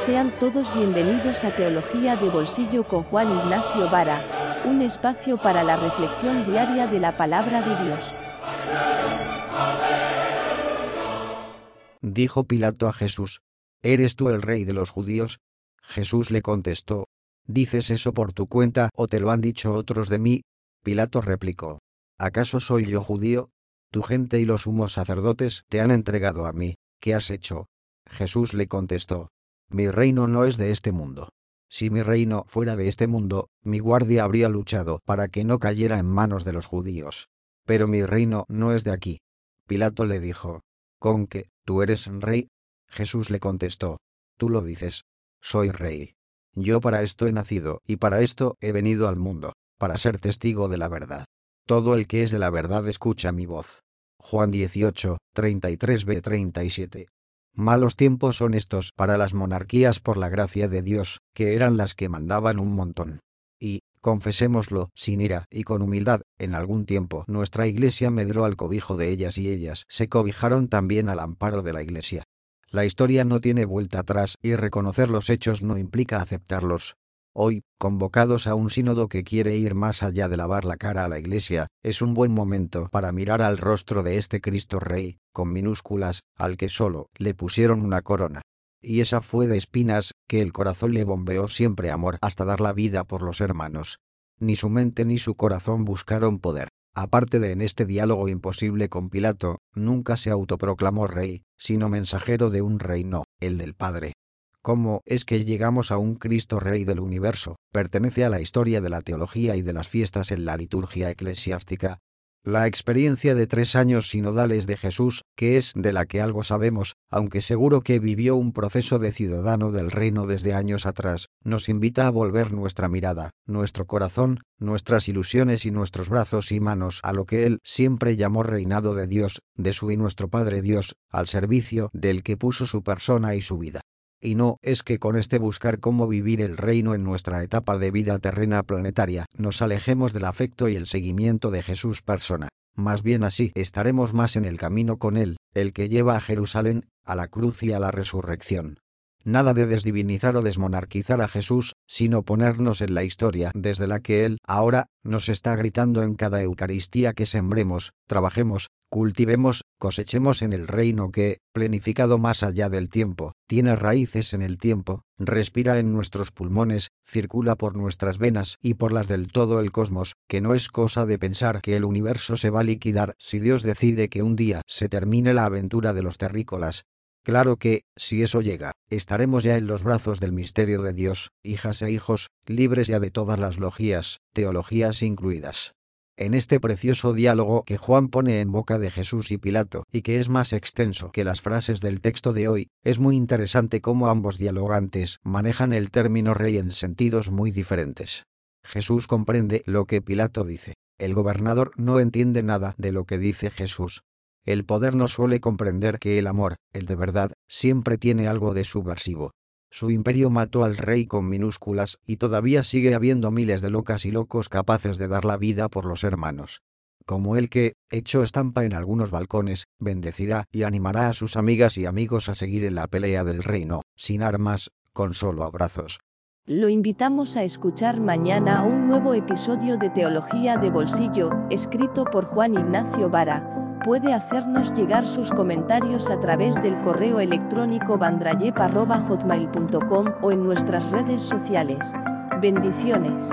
Sean todos bienvenidos a Teología de Bolsillo con Juan Ignacio Vara, un espacio para la reflexión diaria de la palabra de Dios. Dijo Pilato a Jesús, ¿Eres tú el rey de los judíos? Jesús le contestó, ¿Dices eso por tu cuenta o te lo han dicho otros de mí? Pilato replicó, ¿acaso soy yo judío? Tu gente y los sumos sacerdotes te han entregado a mí, ¿qué has hecho? Jesús le contestó, mi reino no es de este mundo. Si mi reino fuera de este mundo, mi guardia habría luchado para que no cayera en manos de los judíos. Pero mi reino no es de aquí. Pilato le dijo, ¿con qué, tú eres rey? Jesús le contestó, tú lo dices, soy rey. Yo para esto he nacido y para esto he venido al mundo, para ser testigo de la verdad. Todo el que es de la verdad escucha mi voz. Juan 18, 33b 37. Malos tiempos son estos para las monarquías por la gracia de Dios, que eran las que mandaban un montón. Y, confesémoslo, sin ira y con humildad, en algún tiempo nuestra iglesia medró al cobijo de ellas y ellas se cobijaron también al amparo de la iglesia. La historia no tiene vuelta atrás y reconocer los hechos no implica aceptarlos, Hoy, convocados a un sínodo que quiere ir más allá de lavar la cara a la Iglesia, es un buen momento para mirar al rostro de este Cristo Rey, con minúsculas, al que solo le pusieron una corona. Y esa fue de espinas, que el corazón le bombeó siempre amor hasta dar la vida por los hermanos. Ni su mente ni su corazón buscaron poder. Aparte de en este diálogo imposible con Pilato, nunca se autoproclamó rey, sino mensajero de un reino, el del Padre. ¿Cómo es que llegamos a un Cristo Rey del universo? Pertenece a la historia de la teología y de las fiestas en la liturgia eclesiástica. La experiencia de tres años sinodales de Jesús, que es de la que algo sabemos, aunque seguro que vivió un proceso de ciudadano del reino desde años atrás, nos invita a volver nuestra mirada, nuestro corazón, nuestras ilusiones y nuestros brazos y manos a lo que Él siempre llamó reinado de Dios, de su y nuestro Padre Dios, al servicio del que puso su persona y su vida. Y no es que con este buscar cómo vivir el reino en nuestra etapa de vida terrena planetaria nos alejemos del afecto y el seguimiento de Jesús persona. Más bien así estaremos más en el camino con Él, el que lleva a Jerusalén, a la cruz y a la resurrección. Nada de desdivinizar o desmonarquizar a Jesús, sino ponernos en la historia desde la que Él, ahora, nos está gritando en cada Eucaristía que sembremos, trabajemos, cultivemos, cosechemos en el reino que, plenificado más allá del tiempo, tiene raíces en el tiempo, respira en nuestros pulmones, circula por nuestras venas y por las del todo el cosmos, que no es cosa de pensar que el universo se va a liquidar si Dios decide que un día se termine la aventura de los terrícolas, Claro que, si eso llega, estaremos ya en los brazos del misterio de Dios, hijas e hijos, libres ya de todas las logías, teologías incluidas. En este precioso diálogo que Juan pone en boca de Jesús y Pilato, y que es más extenso que las frases del texto de hoy, es muy interesante cómo ambos dialogantes manejan el término rey en sentidos muy diferentes. Jesús comprende lo que Pilato dice. El gobernador no entiende nada de lo que dice Jesús, el poder no suele comprender que el amor, el de verdad, siempre tiene algo de subversivo. Su imperio mató al rey con minúsculas y todavía sigue habiendo miles de locas y locos capaces de dar la vida por los hermanos. Como el que, hecho estampa en algunos balcones, bendecirá y animará a sus amigas y amigos a seguir en la pelea del reino, sin armas, con solo abrazos. Lo invitamos a escuchar mañana un nuevo episodio de Teología de Bolsillo, escrito por Juan Ignacio Vara puede hacernos llegar sus comentarios a través del correo electrónico bandrayep.hotmail.com o en nuestras redes sociales. Bendiciones.